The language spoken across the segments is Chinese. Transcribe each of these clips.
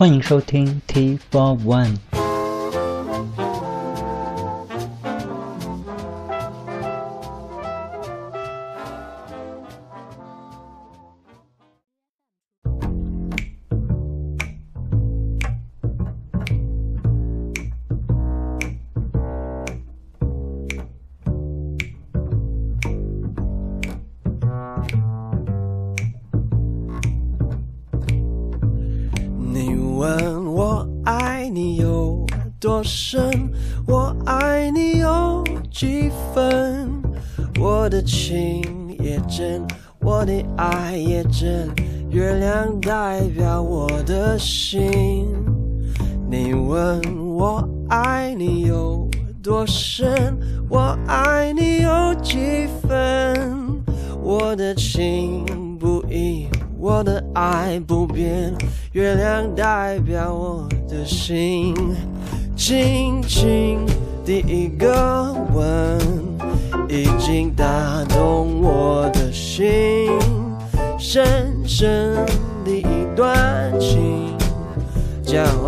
欢迎收听 T Four One。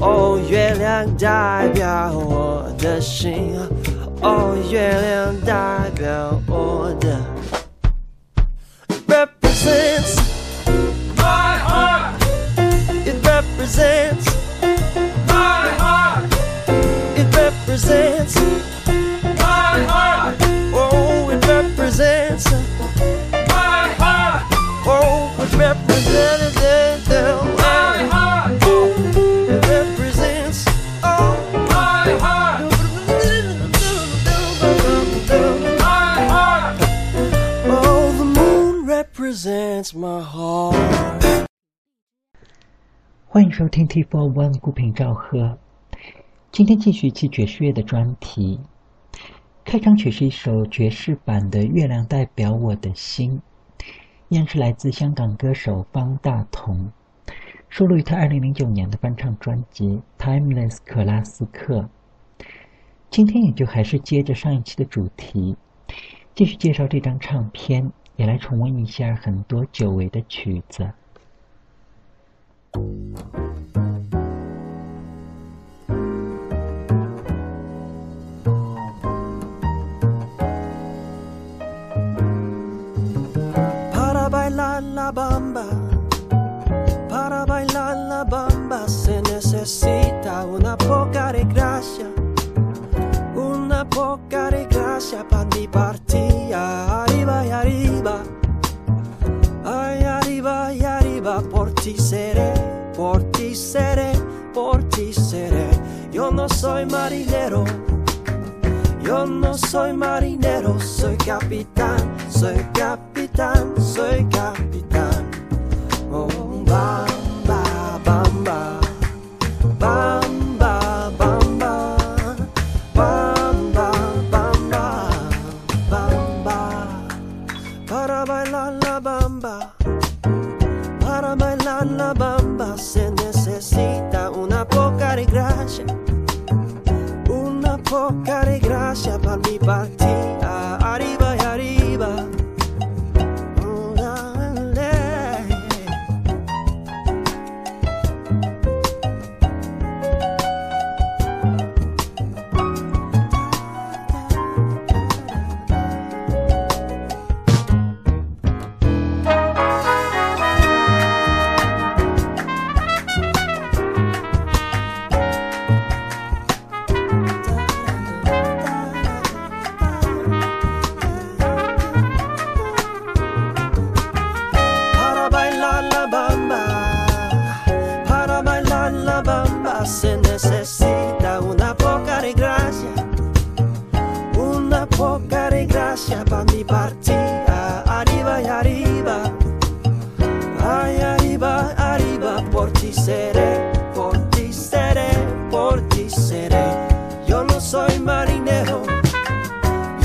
哦，月亮代表我的心，哦，月亮代表我的。Represents My heart, it represents my heart, it represents 欢迎收听 T Four One 孤品赵贺。今天继续一期爵士乐的专题。开场曲是一首爵士版的《月亮代表我的心》，依然是来自香港歌手方大同，收录于他2009年的翻唱专辑《Timeless 克拉斯克》。今天也就还是接着上一期的主题，继续介绍这张唱片，也来重温一下很多久违的曲子。Seré, por ti seré. Yo no soy marinero. Yo no soy marinero, soy capitán, soy capitán, soy capitán. Oh, bamba, marinero.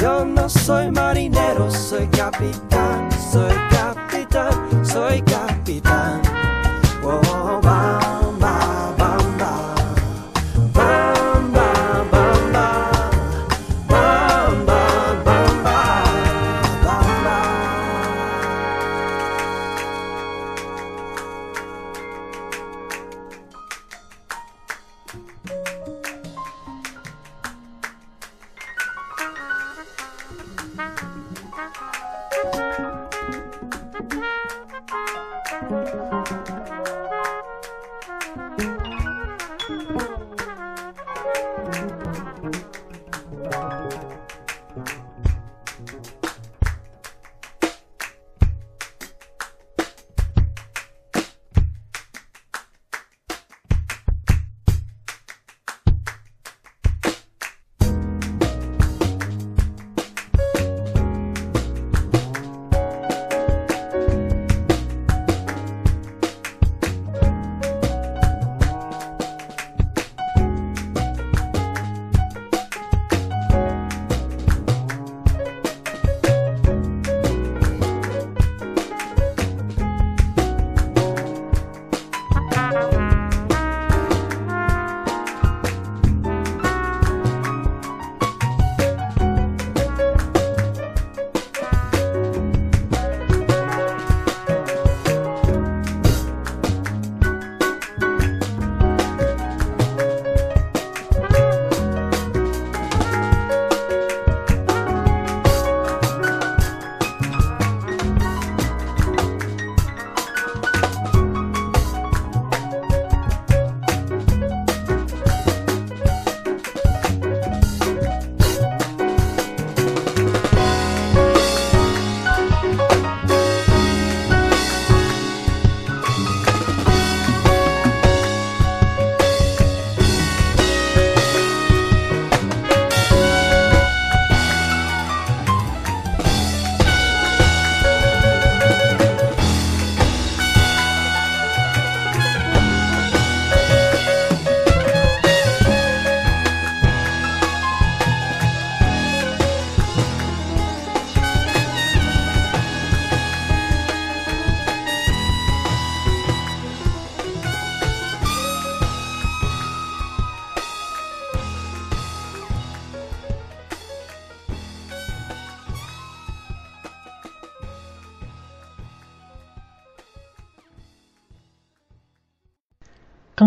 Yo no soy marinero, soy capitán, soy capitán, soy capitán.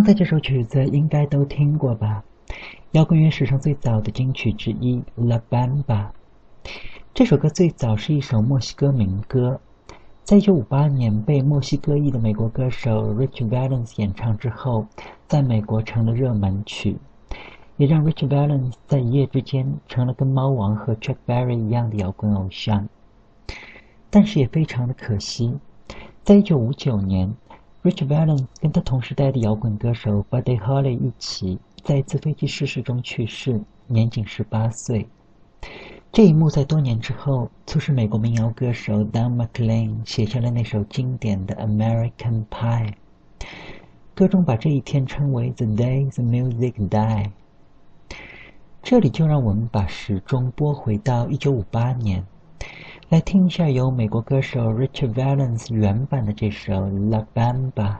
刚才这首曲子应该都听过吧？摇滚乐史上最早的金曲之一《La Bamba》。这首歌最早是一首墨西哥民歌，在1958年被墨西哥裔的美国歌手 Rich Valens 演唱之后，在美国成了热门曲，也让 Rich Valens 在一夜之间成了跟猫王和 Chuck Berry 一样的摇滚偶像。但是也非常的可惜，在1959年。Rich Valen 跟他同时代的摇滚歌手 Buddy Holly 一起，在一次飞机失事中去世，年仅十八岁。这一幕在多年之后，促使美国民谣歌手 Don McLean 写下了那首经典的《American Pie》。歌中把这一天称为 “The Day the Music Die”。这里就让我们把时钟拨回到一九五八年。来听一下由美国歌手 Richard Valens 原版的这首《La Bamba》。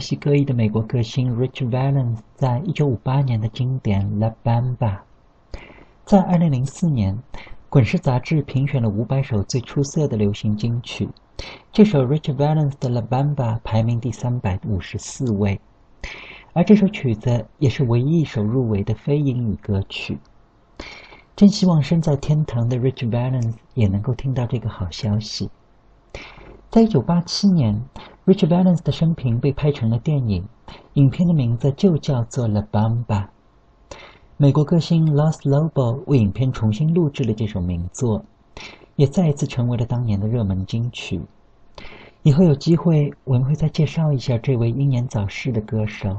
西哥裔的美国歌星 Rich Valens 在1958年的经典《La Bamba》。在2004年，《滚石》杂志评选了500首最出色的流行金曲，这首 Rich Valens 的《La Bamba》排名第354位，而这首曲子也是唯一一首入围的非英语歌曲。真希望身在天堂的 Rich Valens 也能够听到这个好消息。在一九八七年，Rich Valens 的生平被拍成了电影，影片的名字就叫做《La Bamba》。美国歌星 Los Lobo 为影片重新录制了这首名作，也再一次成为了当年的热门金曲。以后有机会，我们会再介绍一下这位英年早逝的歌手。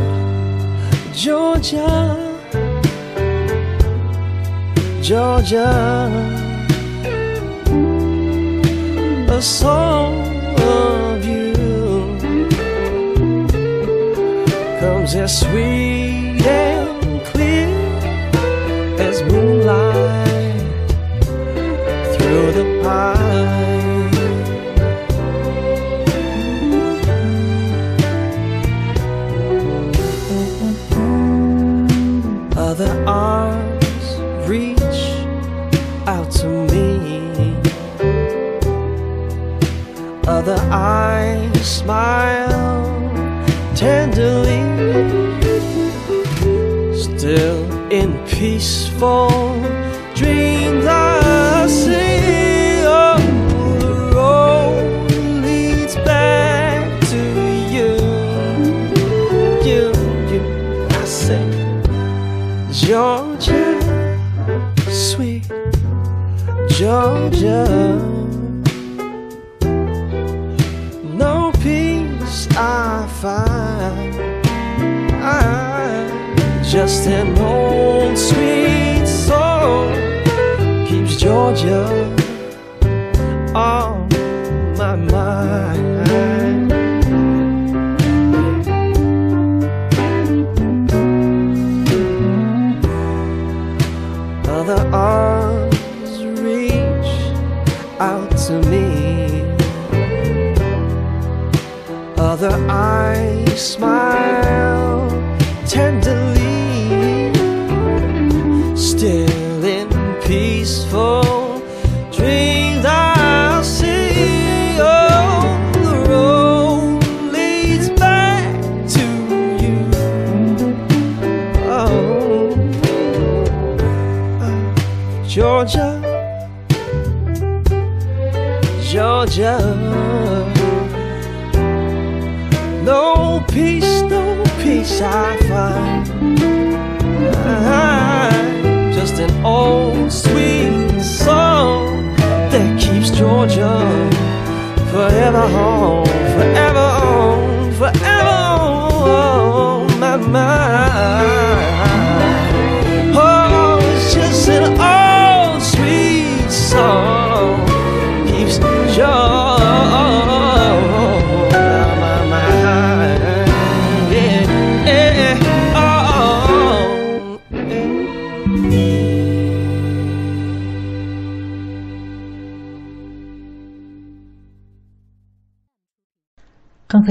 Georgia, Georgia, a song of you comes as sweet and clear as moonlight through the pine. Other arms reach out to me. Other eyes smile tenderly. Still in peaceful dreams, I see. Georgia, sweet Georgia. No peace I find. I, just an old sweet song keeps Georgia on smile I find. Uh-huh. Just an old sweet song that keeps Georgia forever home, forever on, forever on my mind.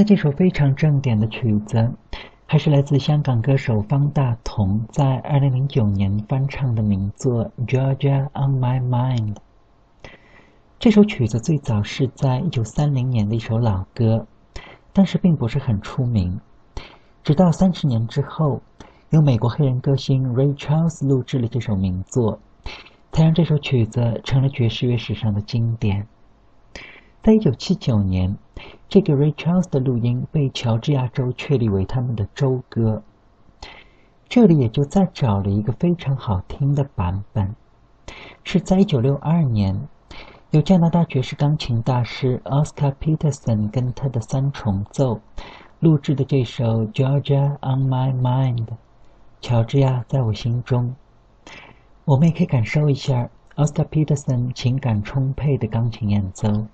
这首非常正点的曲子，还是来自香港歌手方大同在二零零九年翻唱的名作《Georgia on My Mind》。这首曲子最早是在一九三零年的一首老歌，但是并不是很出名。直到三十年之后，由美国黑人歌星 Ray Charles 录制了这首名作，才让这首曲子成了爵士乐史上的经典。在一九七九年，这个 Ray Charles 的录音被乔治亚州确立为他们的州歌。这里也就再找了一个非常好听的版本，是在一九六二年，由加拿大爵士钢琴大师 Oscar Peterson 跟他的三重奏录制的这首《Georgia on My Mind》，乔治亚在我心中。我们也可以感受一下 Oscar Peterson 情感充沛的钢琴演奏。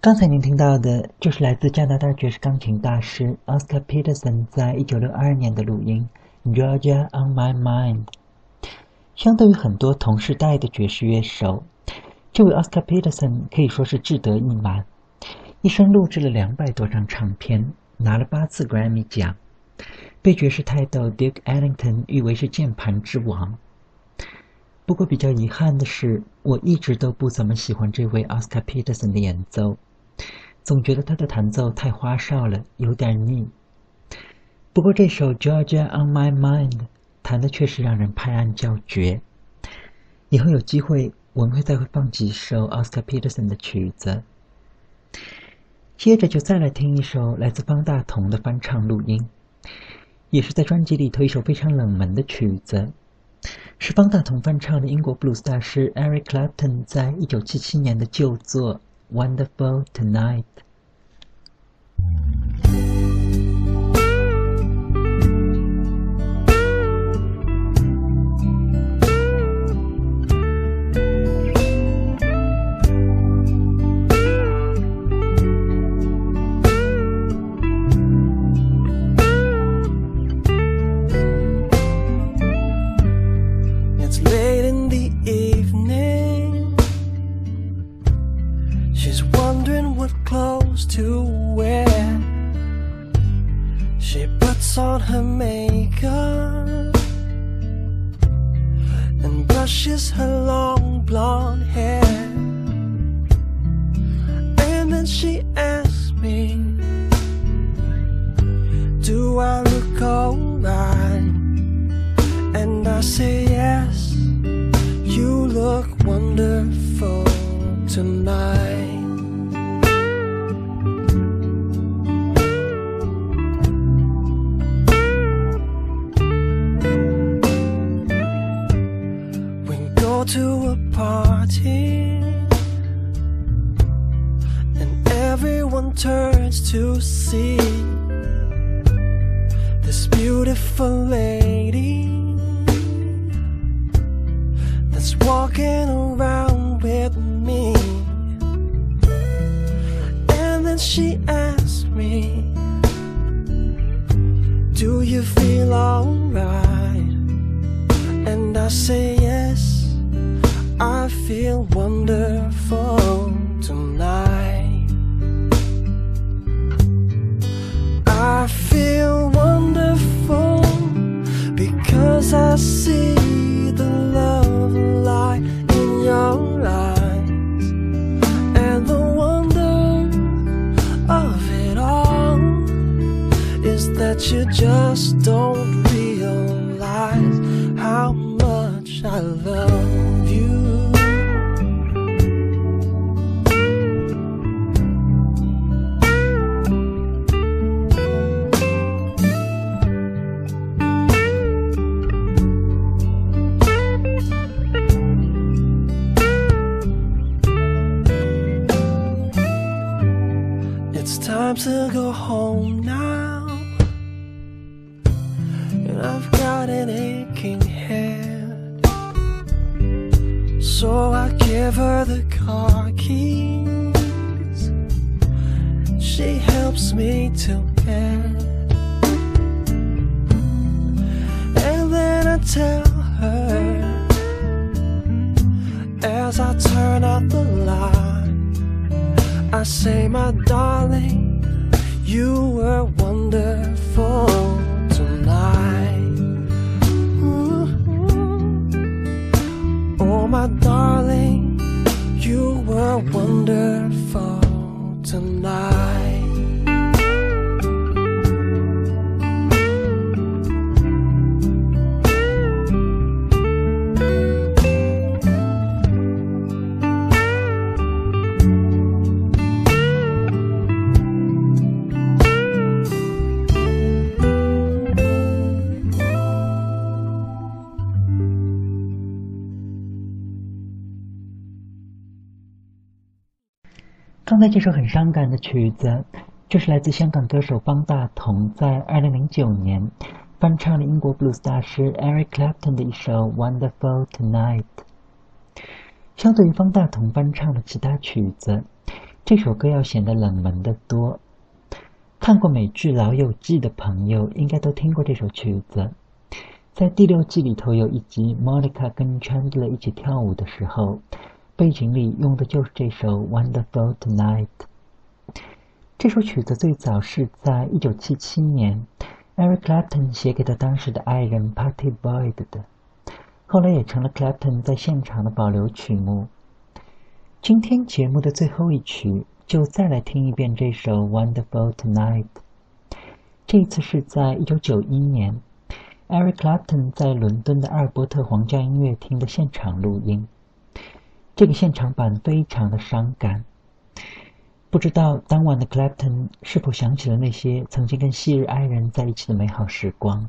刚才您听到的就是来自加拿大爵士钢琴大师 Oscar Peterson 在一九六二年的录音《Georgia on My Mind》。相对于很多同时代的爵士乐手，这位 Oscar Peterson 可以说是志得意满，一生录制了两百多张唱片，拿了八次 Grammy 奖，被爵士泰斗 Duke Ellington 誉为是键盘之王。不过比较遗憾的是，我一直都不怎么喜欢这位 Oscar Peterson 的演奏。总觉得他的弹奏太花哨了，有点腻。不过这首《Georgia on My Mind》弹的确实让人拍案叫绝。以后有机会我们会再会放几首 Oscar Peterson 的曲子。接着就再来听一首来自方大同的翻唱录音，也是在专辑里头一首非常冷门的曲子，是方大同翻唱的英国布鲁斯大师 Eric Clapton 在一九七七年的旧作。Wonderful tonight. and she asked me, Do you feel alright? And I say yes, I feel wonderful tonight. you just don't the car keys. She helps me to bed. And then I tell her as I turn out the light, I say, my darling, you were wonderful. wonderful tonight. 这首很伤感的曲子，就是来自香港歌手方大同在二零零九年翻唱了英国布鲁斯大师 Eric Clapton 的一首《Wonderful Tonight》。相对于方大同翻唱的其他曲子，这首歌要显得冷门的多。看过美剧《老友记》的朋友应该都听过这首曲子。在第六季里头有一集，Monica 跟 Chandler 一起跳舞的时候，背景里用的就是这首《Wonderful Tonight》。这首曲子最早是在一九七七年，Eric Clapton 写给他当时的爱人 Patty Boyd 的，后来也成了 Clapton 在现场的保留曲目。今天节目的最后一曲，就再来听一遍这首《Wonderful Tonight》。这次是在一九九一年，Eric Clapton 在伦敦的阿尔伯特皇家音乐厅的现场录音。这个现场版非常的伤感。不知道当晚的 Clapton 是否想起了那些曾经跟昔日爱人在一起的美好时光。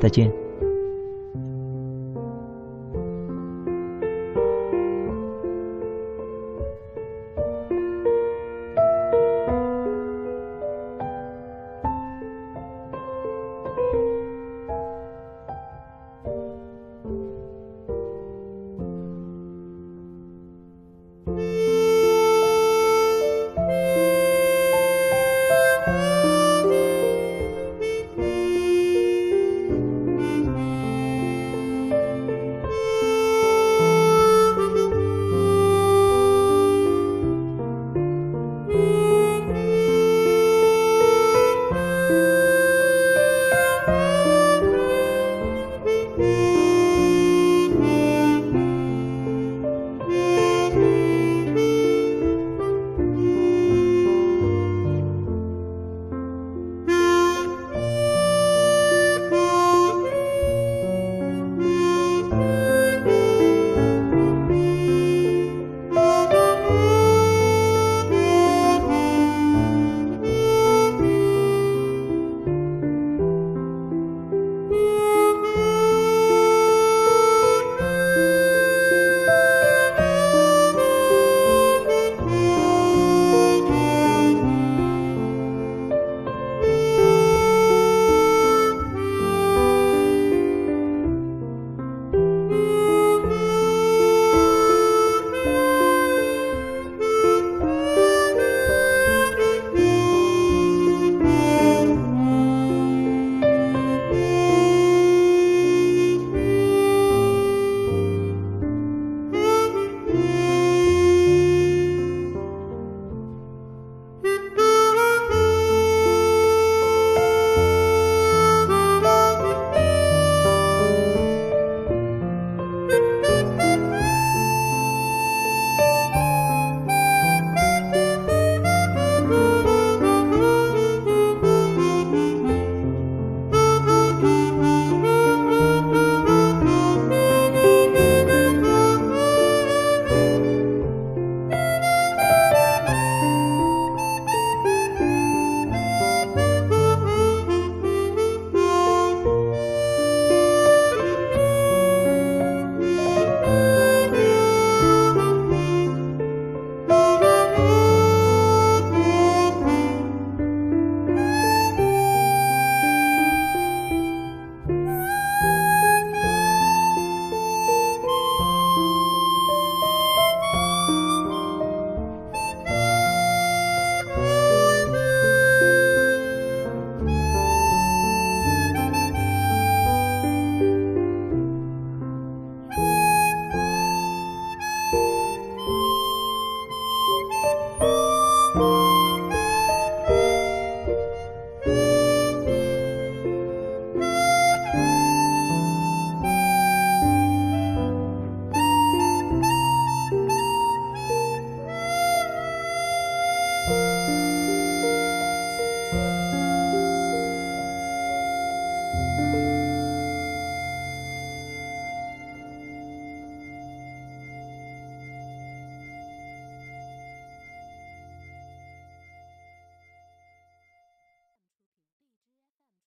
再见。